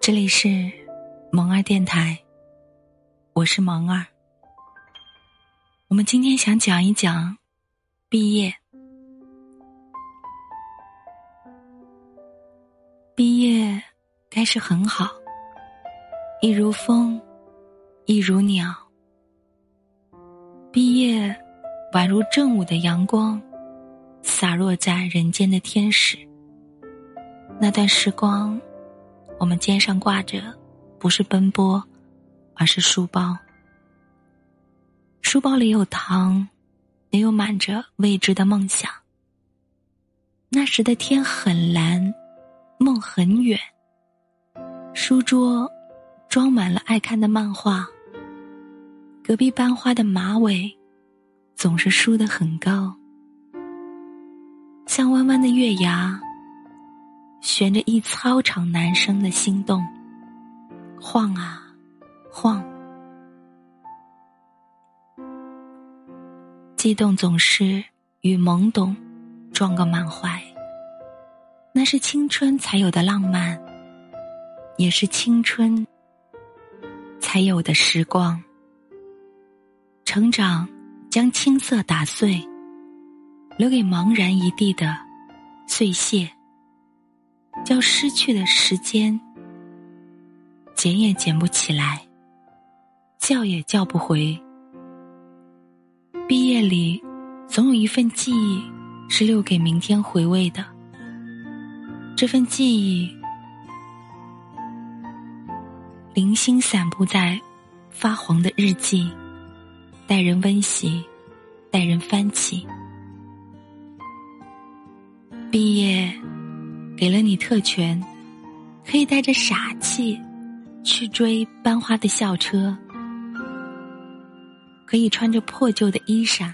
这里是萌儿电台，我是萌儿。我们今天想讲一讲毕业。毕业该是很好，一如风，一如鸟。毕业宛如正午的阳光，洒落在人间的天使。那段时光。我们肩上挂着，不是奔波，而是书包。书包里有糖，也有满着未知的梦想。那时的天很蓝，梦很远。书桌装满了爱看的漫画。隔壁班花的马尾总是梳得很高，像弯弯的月牙。悬着一操场男生的心动，晃啊，晃。激动总是与懵懂撞个满怀，那是青春才有的浪漫，也是青春才有的时光。成长将青涩打碎，留给茫然一地的碎屑。叫失去的时间，捡也捡不起来，叫也叫不回。毕业里，总有一份记忆是留给明天回味的。这份记忆，零星散布在发黄的日记，待人温习，待人翻起。毕业。给了你特权，可以带着傻气去追班花的校车，可以穿着破旧的衣衫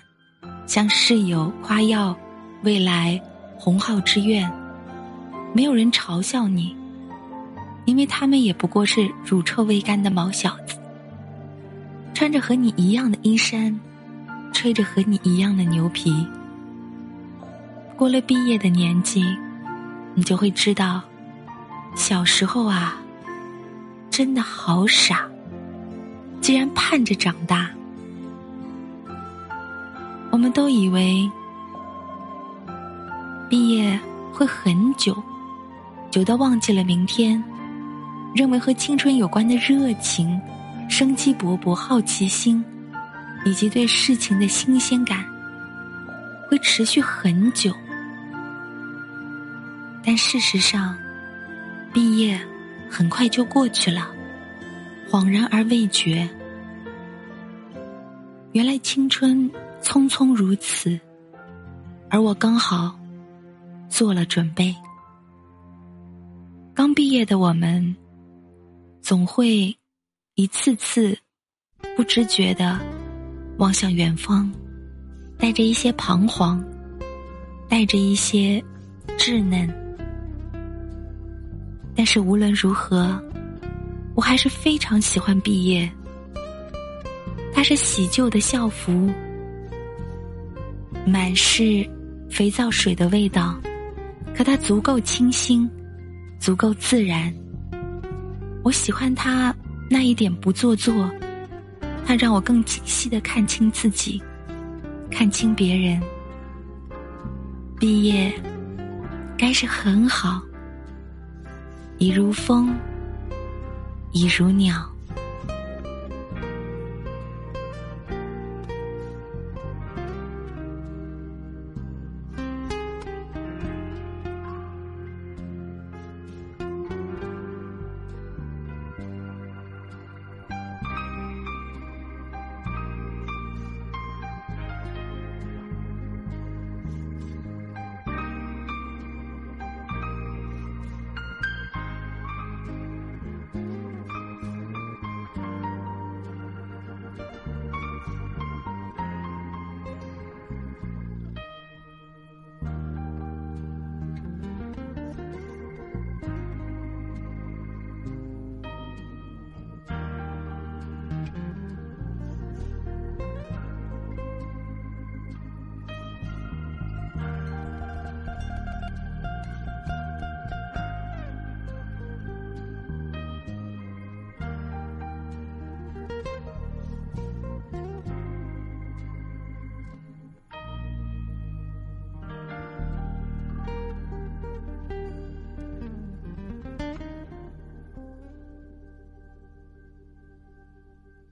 向室友夸耀未来鸿浩之愿。没有人嘲笑你，因为他们也不过是乳臭未干的毛小子，穿着和你一样的衣衫，吹着和你一样的牛皮。过了毕业的年纪。你就会知道，小时候啊，真的好傻，竟然盼着长大。我们都以为毕业会很久，久到忘记了明天，认为和青春有关的热情、生机勃勃、好奇心，以及对事情的新鲜感，会持续很久。但事实上，毕业很快就过去了，恍然而未觉。原来青春匆匆如此，而我刚好做了准备。刚毕业的我们，总会一次次不知觉的望向远方，带着一些彷徨，带着一些稚嫩。但是无论如何，我还是非常喜欢毕业。它是洗旧的校服，满是肥皂水的味道，可它足够清新，足够自然。我喜欢它那一点不做作，它让我更清晰的看清自己，看清别人。毕业，该是很好。一如风，一如鸟。